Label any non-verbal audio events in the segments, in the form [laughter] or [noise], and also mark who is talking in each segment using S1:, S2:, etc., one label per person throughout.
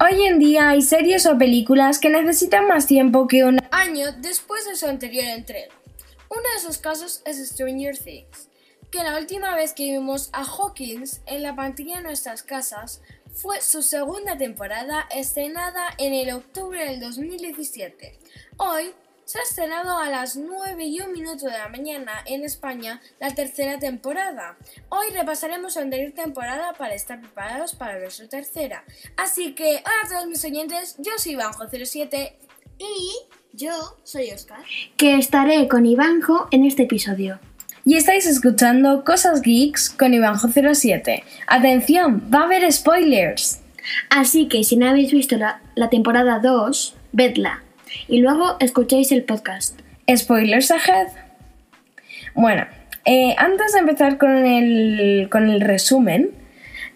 S1: Hoy en día hay series o películas que necesitan más tiempo que un año después de su anterior entrega. Uno de esos casos es Stranger Things, que la última vez que vimos a Hawkins en la pantalla de nuestras casas fue su segunda temporada estrenada en el octubre del 2017. Hoy se ha estrenado a las 9 y un minuto de la mañana en España la tercera temporada. Hoy repasaremos la anterior temporada para estar preparados para ver su tercera. Así que, hola a todos mis oyentes, yo soy Ivanjo07
S2: y yo soy Oscar.
S3: Que estaré con Ivanjo en este episodio.
S1: Y estáis escuchando Cosas Geeks con Ivanjo07. Atención, va a haber spoilers.
S3: Así que si no habéis visto la, la temporada 2, vedla y luego escuchéis el podcast.
S1: Spoilers ahead. Bueno, eh, antes de empezar con el, con el resumen,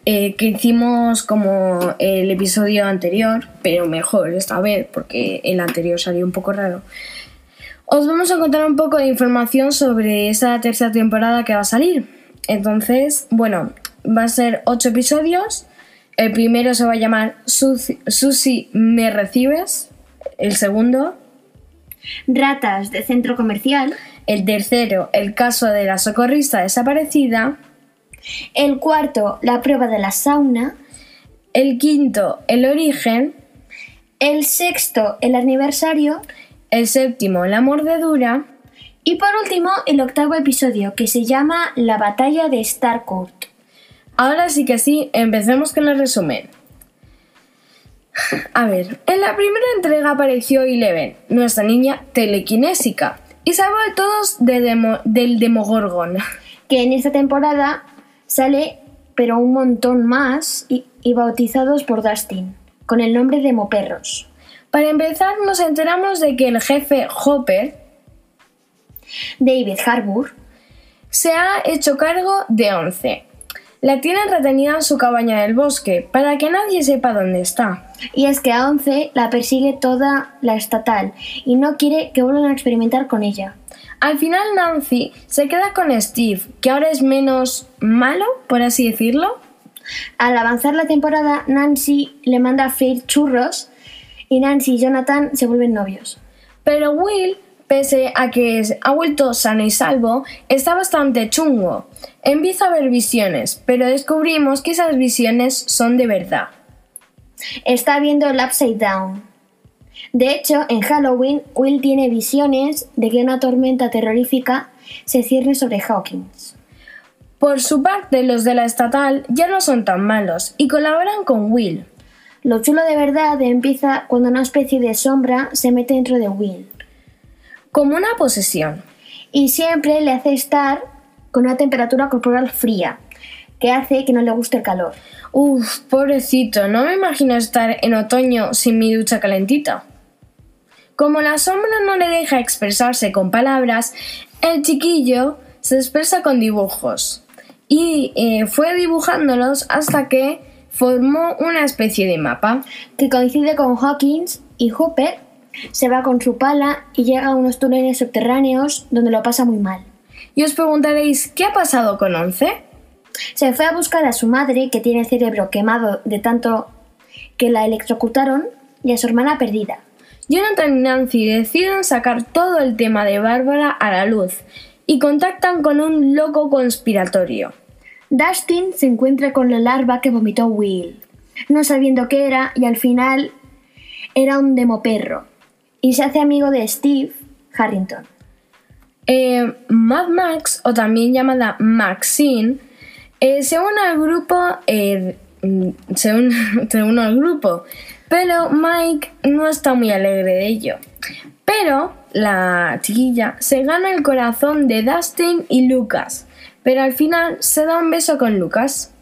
S1: eh, que hicimos como el episodio anterior, pero mejor esta vez, porque el anterior salió un poco raro. Os vamos a contar un poco de información sobre esa tercera temporada que va a salir. Entonces, bueno, va a ser ocho episodios. El primero se va a llamar Susi, ¿me recibes? El segundo,
S3: Ratas de centro comercial.
S1: El tercero, el caso de la socorrista desaparecida.
S3: El cuarto, la prueba de la sauna.
S1: El quinto, el origen.
S3: El sexto, el aniversario.
S1: El séptimo, la mordedura.
S3: Y por último, el octavo episodio, que se llama La batalla de Starcourt.
S1: Ahora sí que sí, empecemos con el resumen. A ver, en la primera entrega apareció Eleven, nuestra niña telequinésica, y salvó a todos del Demogorgon.
S3: Que en esta temporada sale, pero un montón más, y, y bautizados por Dustin, con el nombre de Moperros.
S1: Para empezar, nos enteramos de que el jefe Hopper,
S3: David Harbour,
S1: se ha hecho cargo de Once, la tienen retenida en su cabaña del bosque, para que nadie sepa dónde está.
S3: Y es que a Once la persigue toda la estatal y no quiere que vuelvan a experimentar con ella.
S1: Al final Nancy se queda con Steve, que ahora es menos malo, por así decirlo.
S3: Al avanzar la temporada, Nancy le manda a freír churros y Nancy y Jonathan se vuelven novios.
S1: Pero Will pese a que ha vuelto sano y salvo, está bastante chungo. Empieza a ver visiones, pero descubrimos que esas visiones son de verdad.
S3: Está viendo el Upside Down. De hecho, en Halloween, Will tiene visiones de que una tormenta terrorífica se cierne sobre Hawkins.
S1: Por su parte, los de la estatal ya no son tan malos y colaboran con Will.
S3: Lo chulo de verdad empieza cuando una especie de sombra se mete dentro de Will
S1: como una posesión.
S3: Y siempre le hace estar con una temperatura corporal fría, que hace que no le guste el calor.
S1: Uf, pobrecito, no me imagino estar en otoño sin mi ducha calentita. Como la sombra no le deja expresarse con palabras, el chiquillo se expresa con dibujos. Y eh, fue dibujándolos hasta que formó una especie de mapa.
S3: Que coincide con Hawkins y Hooper se va con su pala y llega a unos túneles subterráneos donde lo pasa muy mal.
S1: Y os preguntaréis, ¿qué ha pasado con Once?
S3: Se fue a buscar a su madre, que tiene el cerebro quemado de tanto que la electrocutaron, y a su hermana perdida.
S1: Jonathan y Nancy deciden sacar todo el tema de Bárbara a la luz y contactan con un loco conspiratorio.
S3: Dustin se encuentra con la larva que vomitó Will, no sabiendo qué era y al final era un demoperro y se hace amigo de Steve Harrington.
S1: Eh, Mad Max, o también llamada Maxine, eh, se une al grupo. Eh, [laughs] se, une, al grupo. Pero Mike no está muy alegre de ello. Pero la chiquilla se gana el corazón de Dustin y Lucas. Pero al final se da un beso con Lucas.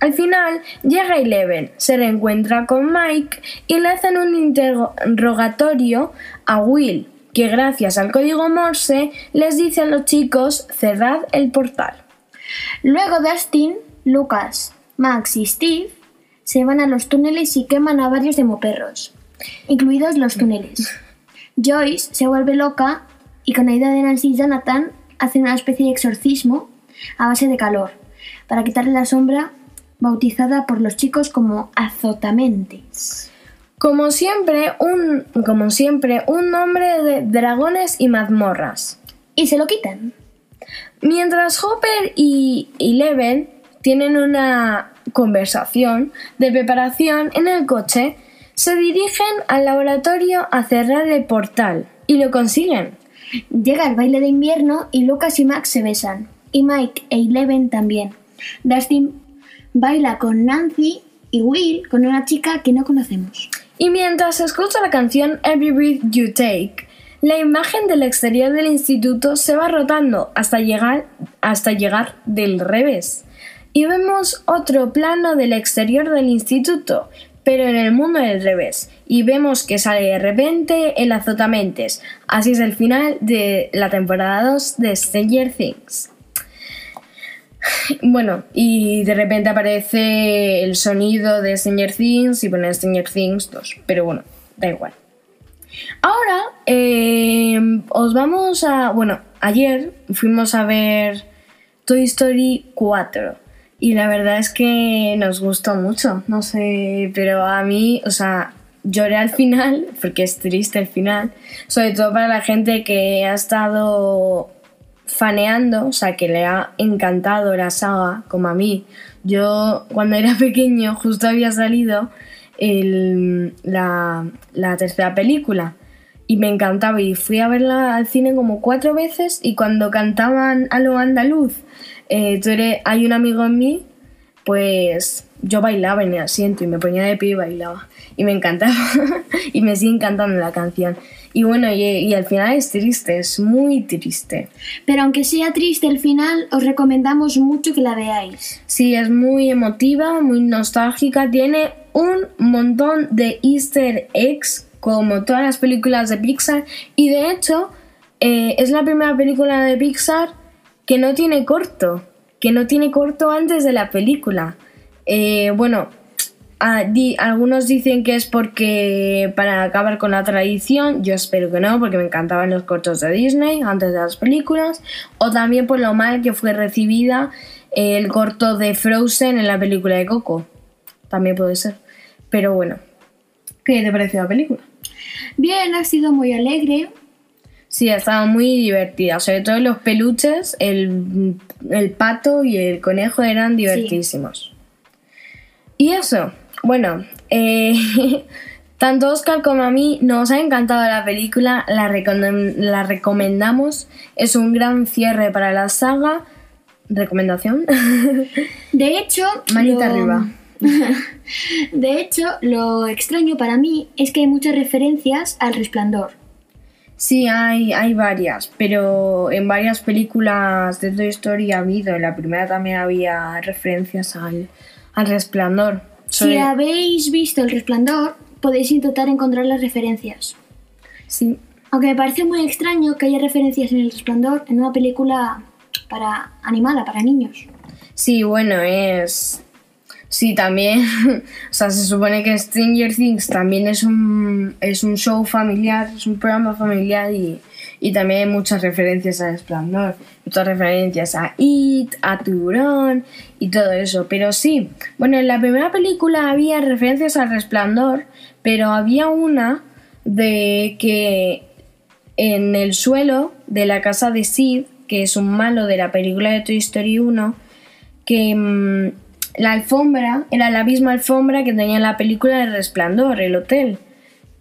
S1: Al final llega Eleven, se reencuentra con Mike y le hacen un interrogatorio a Will, que gracias al código Morse les dice a los chicos cerrad el portal.
S3: Luego Dustin, Lucas, Max y Steve se van a los túneles y queman a varios demoperros, incluidos los túneles. Joyce se vuelve loca y con la ayuda de Nancy y Jonathan hacen una especie de exorcismo a base de calor para quitarle la sombra bautizada por los chicos como Azotamentes.
S1: Como siempre, un, como siempre, un nombre de dragones y mazmorras.
S3: Y se lo quitan.
S1: Mientras Hopper y Eleven tienen una conversación de preparación en el coche, se dirigen al laboratorio a cerrar el portal y lo consiguen.
S3: Llega el baile de invierno y Lucas y Max se besan. Y Mike e Eleven también. Dustin baila con Nancy y Will con una chica que no conocemos.
S1: Y mientras escucha la canción Every Breath You Take, la imagen del exterior del instituto se va rotando hasta llegar, hasta llegar del revés. Y vemos otro plano del exterior del instituto, pero en el mundo del revés. Y vemos que sale de repente el azotamentes. Así es el final de la temporada 2 de Stranger Things. [sighs] Bueno, y de repente aparece el sonido de Stranger Things y pone Stranger Things 2. Pero bueno, da igual. Ahora eh, os vamos a... Bueno, ayer fuimos a ver Toy Story 4 y la verdad es que nos gustó mucho, no sé, pero a mí, o sea, lloré al final, [laughs] porque es triste el final, sobre todo para la gente que ha estado faneando, o sea, que le ha encantado la saga, como a mí. Yo, cuando era [laughs] pequeño, justo había salido el, la, la tercera película y me encantaba y fui a verla al cine como cuatro veces y cuando cantaban a lo andaluz, eh, tú eres, hay un amigo en mí, pues yo bailaba en el asiento y me ponía de pie y bailaba y me encantaba [laughs] y me sigue encantando la canción. Y bueno, y, y al final es triste, es muy triste.
S3: Pero aunque sea triste el final, os recomendamos mucho que la veáis.
S1: Sí, es muy emotiva, muy nostálgica, tiene un montón de easter eggs como todas las películas de Pixar y de hecho eh, es la primera película de Pixar que no tiene corto, que no tiene corto antes de la película. Eh, bueno, algunos dicen que es porque para acabar con la tradición, yo espero que no, porque me encantaban los cortos de Disney antes de las películas, o también por lo mal que fue recibida el corto de Frozen en la película de Coco. También puede ser. Pero bueno, ¿qué te pareció la película?
S3: Bien, ha sido muy alegre.
S1: Sí, estaba muy divertida. Sobre todo los peluches, el, el pato y el conejo eran divertísimos. Y eso, bueno, eh, [laughs] tanto Oscar como a mí nos ha encantado la película, la, recom- la recomendamos. Es un gran cierre para la saga. ¿Recomendación? [laughs]
S3: De hecho,
S1: Manita
S3: lo-
S1: arriba. [laughs]
S3: De hecho, lo extraño para mí es que hay muchas referencias al resplandor.
S1: Sí, hay, hay varias, pero en varias películas de Toy Story ha habido. En la primera también había referencias al, al resplandor.
S3: Si habéis visto el resplandor, podéis intentar encontrar las referencias.
S1: Sí,
S3: Aunque me parece muy extraño que haya referencias en el resplandor en una película para animada, para niños.
S1: sí, bueno, es... Sí, también, [laughs] o sea, se supone que Stranger Things también es un, es un show familiar, es un programa familiar y, y también hay muchas referencias al Resplandor, muchas referencias a It, a Tiburón y todo eso. Pero sí, bueno, en la primera película había referencias al Resplandor, pero había una de que en el suelo de la casa de Sid, que es un malo de la película de Toy Story 1, que mm, la alfombra era la misma alfombra que tenía en la película de Resplandor, el hotel.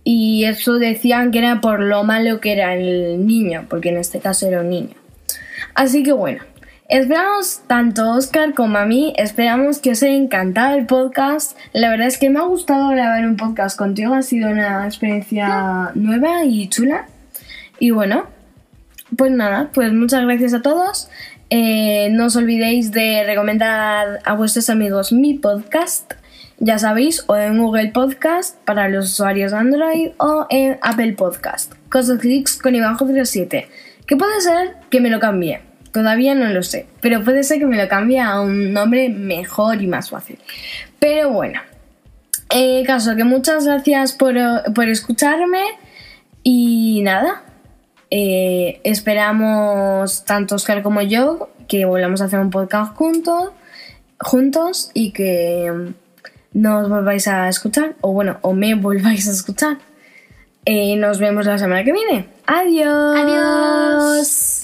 S1: Y eso decían que era por lo malo que era el niño, porque en este caso era un niño. Así que bueno, esperamos tanto Oscar como a mí, esperamos que os haya encantado el podcast. La verdad es que me ha gustado grabar un podcast contigo, ha sido una experiencia nueva y chula. Y bueno, pues nada, pues muchas gracias a todos. Eh, no os olvidéis de recomendar a vuestros amigos mi podcast, ya sabéis, o en Google Podcast para los usuarios Android o en Apple Podcast. Cosas Clicks con Iván 07. Que puede ser que me lo cambie. Todavía no lo sé, pero puede ser que me lo cambie a un nombre mejor y más fácil. Pero bueno, eh, caso que muchas gracias por, por escucharme y nada, eh, esperamos tanto Oscar como yo que volvamos a hacer un podcast juntos juntos y que mm, nos volváis a escuchar, o bueno, o me [laughs] volváis a escuchar. Eh, nos vemos la semana que viene. Adiós.
S3: Adiós.